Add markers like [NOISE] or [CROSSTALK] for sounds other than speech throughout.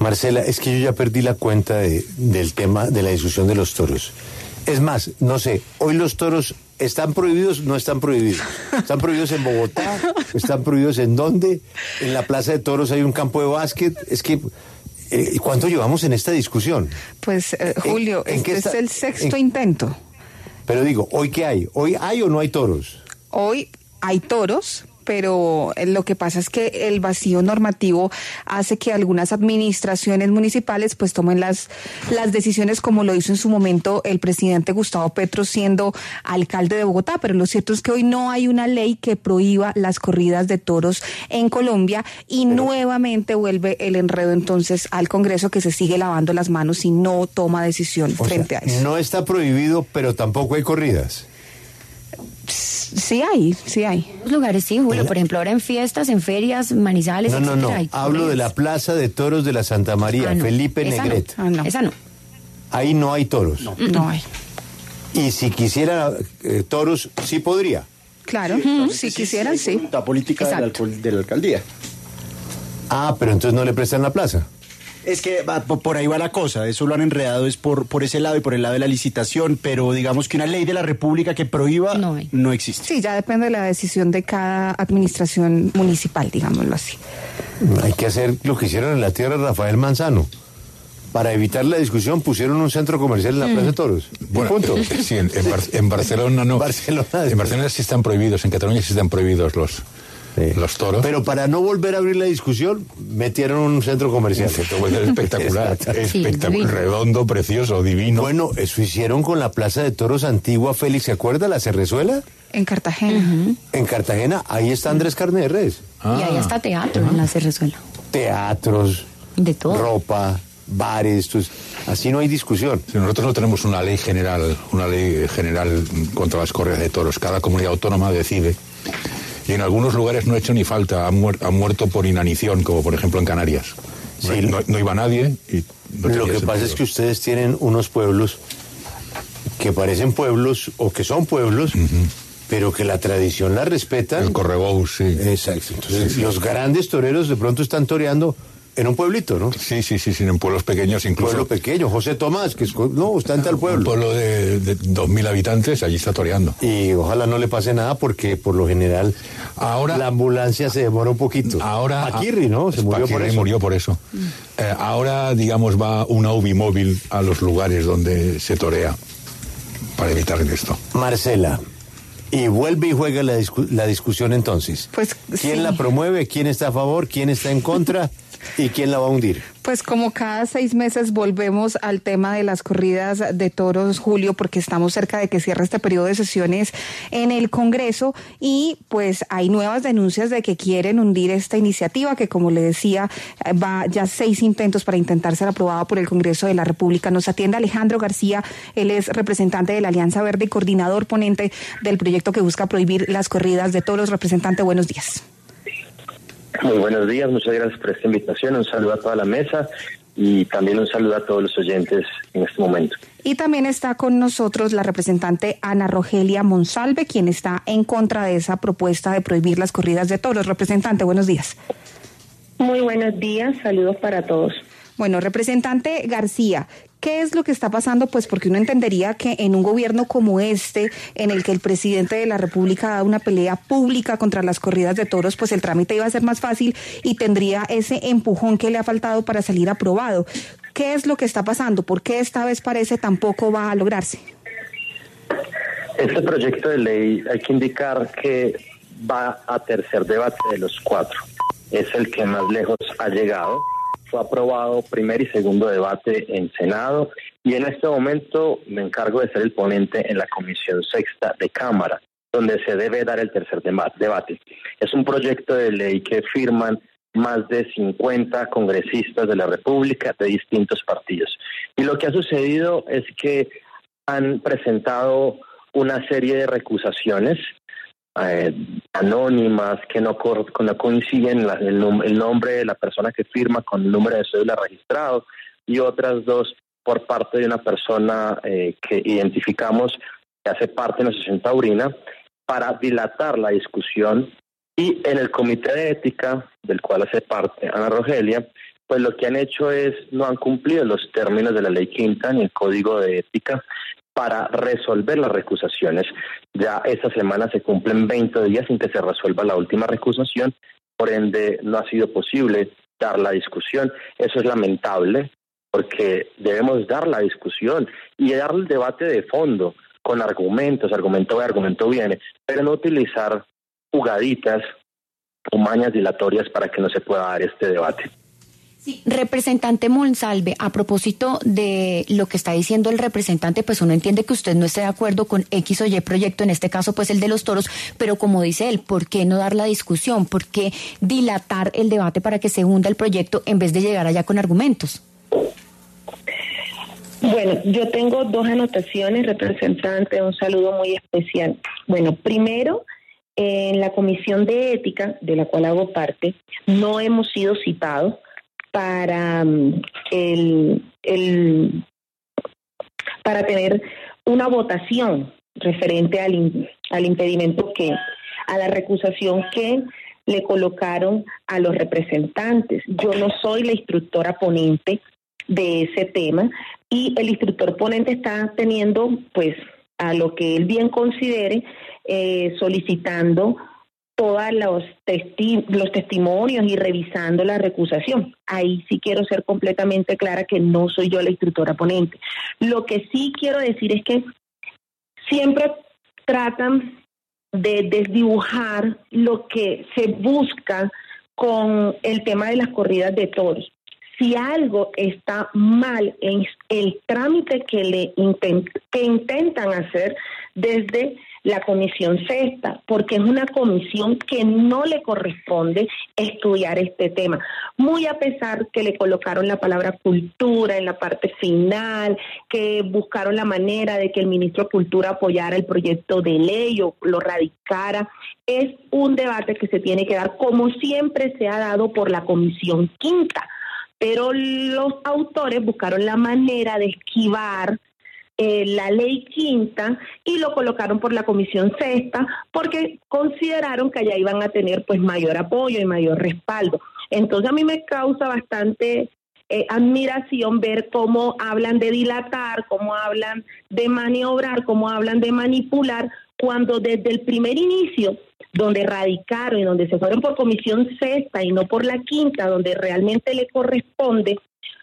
Marcela, es que yo ya perdí la cuenta de- del tema de la discusión de los toros. Es más, no sé, hoy los toros están prohibidos, no están prohibidos. Están prohibidos en Bogotá, [LAUGHS] están prohibidos en dónde. En la Plaza de Toros hay un campo de básquet. Es que, eh, ¿cuánto llevamos en esta discusión? Pues, eh, Julio, en este es el sexto en- intento. Pero digo, ¿hoy qué hay? ¿Hoy hay o no hay toros? Hoy hay toros, pero eh, lo que pasa es que el vacío normativo hace que algunas administraciones municipales pues tomen las, las decisiones como lo hizo en su momento el presidente Gustavo Petro siendo alcalde de Bogotá, pero lo cierto es que hoy no hay una ley que prohíba las corridas de toros en Colombia y nuevamente vuelve el enredo entonces al Congreso que se sigue lavando las manos y no toma decisión O frente sea, a eso. no está prohibido, pero tampoco hay corridas. Sí hay, sí hay. Los lugares sí, Julio. Por ejemplo, ahora en fiestas, en ferias, manizales, No, no, no. hay Hablo de la. Plaza de Toros de la Santa María, Ah, no. Felipe Esa Negret. No. Ah, no. Esa no. Ahí no hay toros. No hay. Y si quisiera eh, toros, sí podría. Claro, si quisieran, sí. La política la, de la alcaldía. Ah, pero entonces no le prestan la plaza. Es que por ahí va la cosa, eso lo han enredado es por, por ese lado y por el lado de la licitación, pero digamos que una ley de la República que prohíba No hay. no existe. Sí, ya depende de la decisión de cada administración municipal, digámoslo así. Hay que hacer lo que hicieron en la tierra de Rafael Manzano. Para evitar la discusión pusieron un centro comercial en la Plaza de Toros. Y punto. Sí, en, en Bar- en Barcelona no. [LAUGHS] Barcelona. En Barcelona sí están prohibidos, en Cataluña sí están prohibidos los, Sí. los toros. Pero para no volver a abrir la discusión, metieron un centro comercial. Un centro comercial espectacular. [LAUGHS] Sí, espectacular, redondo, precioso, divino. Bueno, eso hicieron con la Plaza de Toros antigua, Félix, ¿se acuerda? La Cerrezuela. En Cartagena. En Cartagena, ahí está Andrés Carne de Res. Y ahí está teatro en la Cerrezuela. Teatros, De todo. ropa, bares, pues, así no hay discusión. Si nosotros no tenemos una ley general, una ley general contra las corridas de toros. Cada comunidad autónoma decide. Y en algunos lugares no ha hecho ni falta, ha, muer- ha muerto por inanición, como por ejemplo en Canarias. No, Sí. no- no iba nadie y no Lo que pasa es que ustedes tienen unos pueblos que parecen pueblos o que son pueblos, pero que la tradición la respetan. El Correbou, sí. Exacto. Entonces, los grandes toreros de pronto están toreando en un pueblito, ¿no? Sí, sí, sí, sí, en pueblos pequeños incluso. Pueblo pequeño, José Tomás, que es, no, está en tal Un pueblo. pueblo de, de 2.000 habitantes, allí está toreando. Y ojalá no le pase nada porque por lo general Ahora- la ambulancia se demora un poquito. Ahora. Paquirri, ¿no? Se murió por eso. murió por eso. Eh, ahora, digamos, va una UBI móvil a los lugares donde se torea para evitar esto. Marcela. Y vuelve y juega la, discu- la discusión entonces. Pues, ¿Quién sí. la promueve? ¿Quién está a favor? ¿Quién está en contra? [LAUGHS] ¿Y quién la va a hundir? Pues como cada seis meses volvemos al tema de las corridas de toros, Julio, porque estamos cerca de que cierre este periodo de sesiones en el Congreso y pues hay nuevas denuncias de que quieren hundir esta iniciativa que como le decía eh, va ya seis intentos para intentar ser aprobada por el Congreso de la República. Nos atiende Alejandro García, él es representante de la Alianza Verde y coordinador ponente del proyecto que busca prohibir las corridas de toros. Representante, buenos días. Muy buenos días, muchas gracias por esta invitación. Un saludo a toda la mesa y también un saludo a todos los oyentes en este momento. Y también está con nosotros la representante Ana Rogelia Monsalve, quien está en contra de esa propuesta de prohibir las corridas de toros. Representante, buenos días. Muy buenos días, saludos para todos. Bueno, representante García, ¿qué es lo que está pasando? Pues porque uno entendería que en un gobierno como este, en el que el presidente de la República da una pelea pública contra las corridas de toros, pues el trámite iba a ser más fácil y tendría ese empujón que le ha faltado para salir aprobado. ¿Qué es lo que está pasando? ¿Por qué esta vez parece tampoco va a lograrse? Este proyecto de ley hay que indicar que va a tercer debate de los cuatro. Es el que más lejos ha llegado. Fue aprobado primer y segundo debate en Senado y en este momento me encargo de ser el ponente en la Comisión Sexta de Cámara, donde se debe dar el tercer debate. Es un proyecto de ley que firman más de 50 congresistas de la República de distintos partidos. Y lo que ha sucedido es que han presentado una serie de recusaciones eh, anónimas que no, no coinciden el, nombre de la persona que firma con el número de cédula registrado y otras dos por parte de una persona eh, que identificamos que hace parte de la asociación taurina para dilatar la discusión. Y en el comité de ética del cual hace parte Ana Rogelia, pues lo que han hecho es no han cumplido los términos de la ley quinta ni el código de ética para resolver las recusaciones. Ya esta semana se cumplen 20 días sin que se resuelva la última recusación, por ende no ha sido posible dar la discusión. Eso es lamentable porque debemos dar la discusión y dar el debate de fondo con argumentos, argumento va, argumento viene, pero no utilizar jugaditas o dilatorias para que no se pueda dar este debate. Representante Monsalve, a propósito de lo que está diciendo el representante, pues uno entiende que usted no esté de acuerdo con X o Y proyecto, en este caso pues el de los toros, pero como dice él, ¿por qué no dar la discusión? ¿Por qué dilatar el debate para que se hunda el proyecto en vez de llegar allá con argumentos? Bueno, yo tengo dos anotaciones, representante, un saludo muy especial. Bueno, primero, en la comisión de ética, de la cual hago parte, no hemos sido citados para mm, el, el para tener una votación referente al, al impedimento que a la recusación que le colocaron a los representantes. Yo no soy la instructora ponente de ese tema y el instructor ponente está teniendo, pues, a lo que él bien considere, eh, solicitando todos los, los testimonios y revisando la recusación. Ahí sí quiero ser completamente clara que no soy yo la instructora ponente. Lo que sí quiero decir es que siempre tratan de desdibujar lo que se busca con el tema de las corridas de toros. Si algo está mal en el trámite que le que intentan hacer desde la comisión sexta, porque es una comisión que no le corresponde estudiar este tema. Muy a pesar que le colocaron la palabra cultura en la parte final, que buscaron la manera de que el ministro de Cultura apoyara el proyecto de ley o lo radicara, es un debate que se tiene que dar como siempre se ha dado por la comisión quinta. Pero los autores buscaron la manera de esquivar eh, la ley quinta y lo colocaron por la comisión sexta porque consideraron que allá iban a tener pues mayor apoyo y mayor respaldo. Entonces a mí me causa bastante eh, admiración ver cómo hablan de dilatar, cómo hablan de maniobrar, cómo hablan de manipular, cuando desde el primer inicio, donde radicaron y donde se fueron por comisión sexta y no por la quinta, donde realmente le corresponde,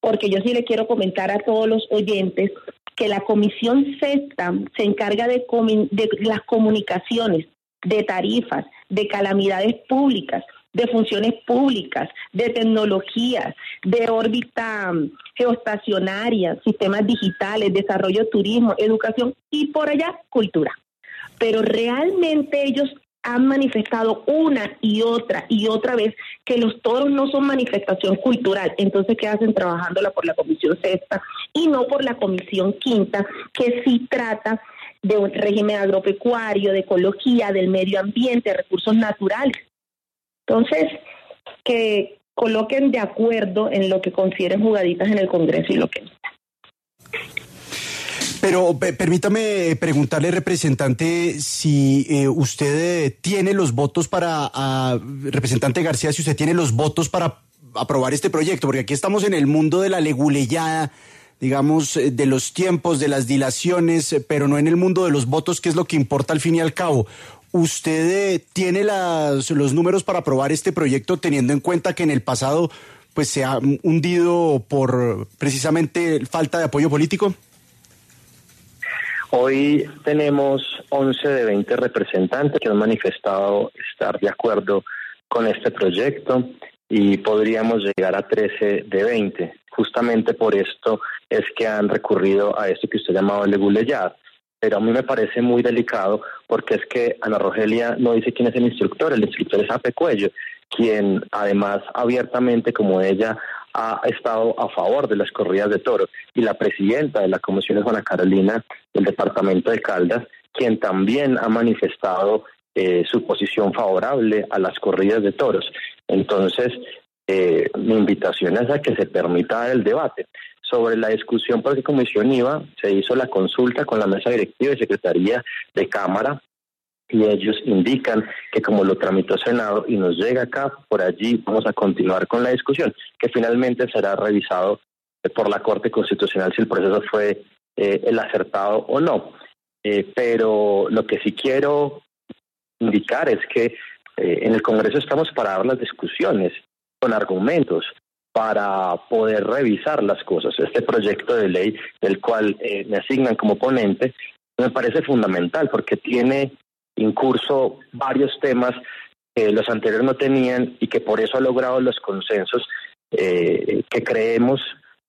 porque yo sí le quiero comentar a todos los oyentes que la comisión sexta se encarga de, de las comunicaciones, de tarifas, de calamidades públicas, de funciones públicas, de tecnologías, de órbita mm, geoestacionaria, sistemas digitales, desarrollo turismo, educación y por allá cultura. Pero realmente ellos han manifestado una y otra y otra vez que los toros no son manifestación cultural. Entonces, ¿qué hacen trabajándola por la Comisión Sexta y no por la Comisión Quinta, que sí trata de un régimen agropecuario, de ecología, del medio ambiente, recursos naturales? Entonces, que coloquen de acuerdo en lo que consideren jugaditas en el Congreso y lo que no. Pero permítame preguntarle, representante, si eh, usted eh, tiene los votos para, representante García, si usted tiene los votos para aprobar este proyecto, porque aquí estamos en el mundo de la leguleyada, digamos, eh, de los tiempos, de las dilaciones, pero no en el mundo de los votos, que es lo que importa al fin y al cabo. ¿Usted tiene las, los números para aprobar este proyecto teniendo en cuenta que en el pasado pues se ha hundido por precisamente falta de apoyo político? Hoy tenemos 11 de 20 representantes que han manifestado estar de acuerdo con este proyecto y podríamos llegar a 13 de 20. Justamente por esto es que han recurrido a esto que usted llamaba leguleyad. Pero a mí me parece muy delicado porque es que Ana Rogelia no dice quién es el instructor, el instructor es Ape Cuello. quien además abiertamente como ella ha estado a favor de las corridas de toros y la presidenta de la comisión es Juana Carolina del departamento de Caldas, quien también ha manifestado eh, su posición favorable a las corridas de toros. Entonces, eh, mi invitación es a que se permita el debate. Sobre la discusión por qué comisión iba, se hizo la consulta con la mesa directiva y secretaría de Cámara y ellos indican que como lo tramitó Senado y nos llega acá, por allí vamos a continuar con la discusión, que finalmente será revisado por la Corte Constitucional si el proceso fue eh, el acertado o no. Eh, pero lo que sí quiero indicar es que eh, en el Congreso estamos para dar las discusiones con argumentos para poder revisar las cosas. Este proyecto de ley del cual me asignan como ponente me parece fundamental porque tiene incurso varios temas que los anteriores no tenían y que por eso ha logrado los consensos eh, que creemos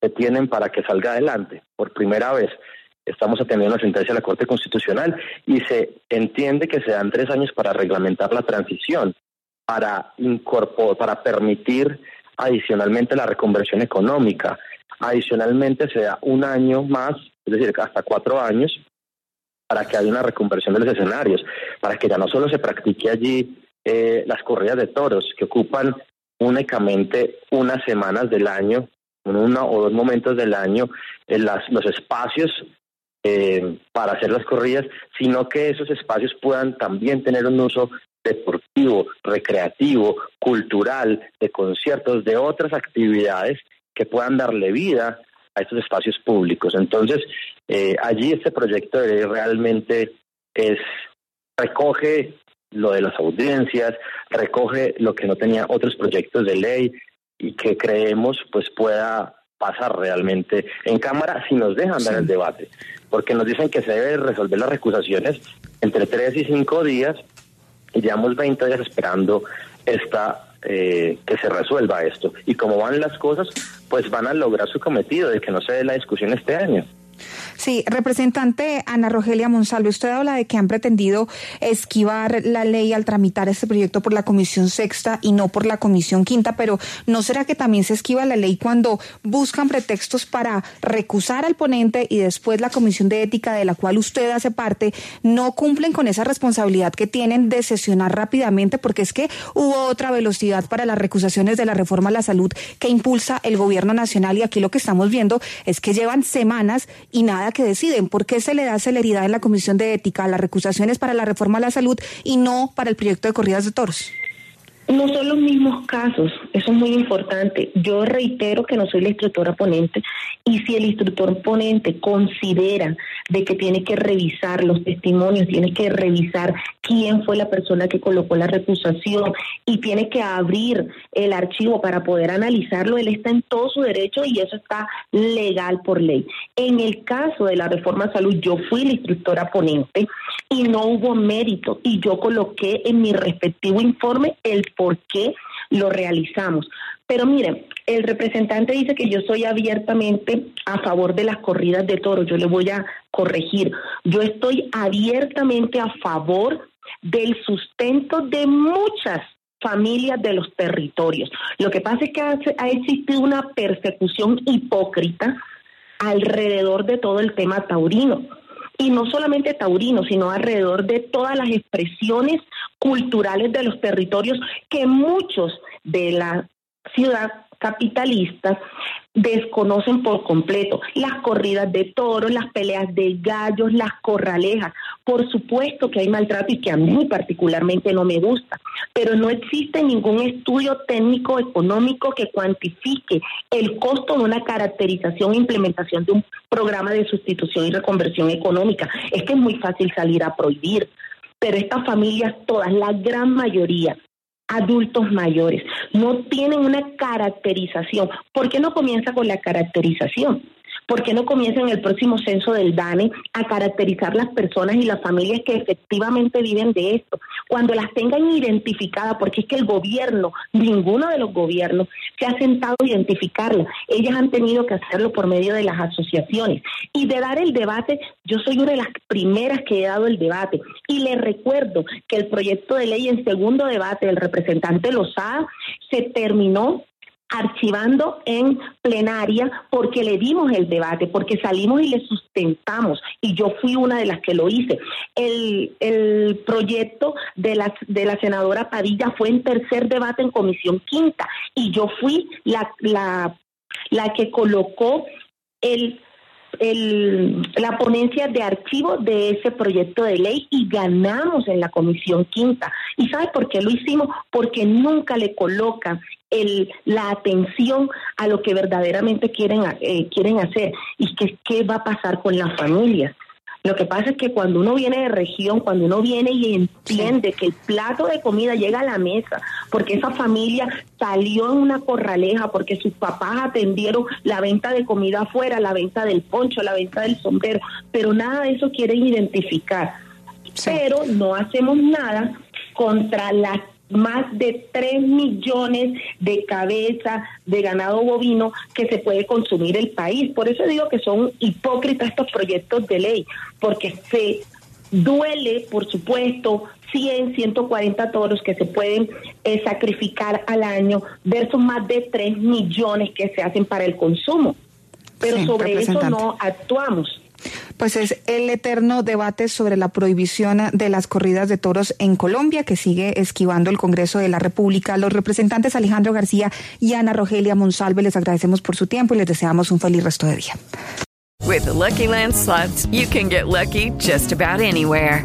que tienen para que salga adelante. Por primera vez estamos atendiendo una sentencia de la Corte Constitucional y se entiende que se dan tres años para reglamentar la transición, para incorporar, para permitir adicionalmente la reconversión económica. Adicionalmente se da un año más, es decir, hasta cuatro años, para que haya una reconversión de los escenarios, para que ya no solo se practique allí eh, las corridas de toros, que ocupan únicamente unas semanas del año, uno o dos momentos del año, en las, los espacios eh, para hacer las corridas, sino que esos espacios puedan también tener un uso deportivo, recreativo, cultural, de conciertos, de otras actividades que puedan darle vida a estos espacios públicos. Entonces, eh, allí este proyecto de ley realmente es recoge lo de las audiencias, recoge lo que no tenía otros proyectos de ley y que creemos pues pueda pasar realmente en Cámara si nos dejan dar el debate, porque nos dicen que se debe resolver las recusaciones entre tres y cinco días y llevamos 20 días esperando esta eh, que se resuelva esto. Y como van las cosas, pues van a lograr su cometido de que no se dé la discusión este año. Sí, representante Ana Rogelia Monsalve, usted habla de que han pretendido esquivar la ley al tramitar este proyecto por la Comisión Sexta y no por la Comisión Quinta, pero ¿no será que también se esquiva la ley cuando buscan pretextos para recusar al ponente y después la Comisión de Ética de la cual usted hace parte no cumplen con esa responsabilidad que tienen de sesionar rápidamente? Porque es que hubo otra velocidad para las recusaciones de la reforma a la salud que impulsa el gobierno nacional y aquí lo que estamos viendo es que llevan semanas y nada que deciden. ¿Por qué se le da celeridad en la Comisión de Ética a las recusaciones para la reforma a la salud y no para el proyecto de corridas de toros? No son los mismos casos, eso es muy importante. Yo reitero que no soy la instructora ponente y si el instructor ponente considera de que tiene que revisar los testimonios, tiene que revisar quién fue la persona que colocó la recusación y tiene que abrir el archivo para poder analizarlo, él está en todo su derecho y eso está legal por ley. En el caso de la reforma salud, yo fui la instructora ponente y no hubo mérito y yo coloqué en mi respectivo informe el por qué lo realizamos. Pero miren, el representante dice que yo soy abiertamente a favor de las corridas de toros. Yo le voy a corregir. Yo estoy abiertamente a favor del sustento de muchas familias de los territorios. Lo que pasa es que ha, existido una persecución hipócrita alrededor de todo el tema taurino y no solamente taurino, sino alrededor de todas las expresiones culturales de los territorios que muchos de la ciudad capitalista desconocen por completo las corridas de toros, las peleas de gallos, las corralejas. Por supuesto que hay maltrato y que a mí particularmente no me gusta, pero no existe ningún estudio técnico económico que cuantifique el costo de una caracterización e implementación de un programa de sustitución y reconversión económica. Es que es muy fácil salir a prohibir, pero estas familias, todas, la gran mayoría, adultos mayores, no tienen una caracterización. ¿Por qué no comienza con la caracterización? ¿Por qué no comienzan el próximo censo del DANE a caracterizar las personas y las familias que efectivamente viven de esto? Cuando las tengan identificadas, porque es que el gobierno, ninguno de los gobiernos se ha sentado a identificarlas. Ellas han tenido que hacerlo por medio de las asociaciones. Y de dar el debate, yo soy una de las primeras que he dado el debate. Y les recuerdo que el proyecto de ley en segundo debate del representante Lozada se terminó archivando en plenaria porque le dimos el debate, porque salimos y le sustentamos, y yo fui una de las que lo hice. El, el proyecto de la, de la senadora Padilla fue en tercer debate en comisión quinta, y yo fui la, la, la que colocó el el, la ponencia de archivo de ese proyecto de ley y ganamos en la comisión quinta. ¿Y sabe por qué lo hicimos? Porque nunca le colocan el, la atención a lo que verdaderamente quieren, eh, quieren hacer y que, qué va a pasar con las familias. Lo que pasa es que cuando uno viene de región, cuando uno viene y entiende que el plato de comida llega a la mesa, porque esa familia salió en una corraleja, porque sus papás atendieron la venta de comida afuera, la venta del poncho, la venta del sombrero, pero nada de eso quieren identificar. Pero no hacemos nada contra las más de 3 millones de cabezas de ganado bovino que se puede consumir el país. Por eso digo que son hipócritas estos proyectos de ley, porque se duele, por supuesto, 100, 140 toros que se pueden eh, sacrificar al año versus más de 3 millones que se hacen para el consumo. Pero sobre eso no actuamos. Pues es el eterno debate sobre la prohibición de las corridas de toros en Colombia que sigue esquivando el Congreso de la República. Los representantes Alejandro García y Ana Rogelia Monsalve les agradecemos por su tiempo y les deseamos un feliz resto de día. With Lucky you can get lucky just about anywhere.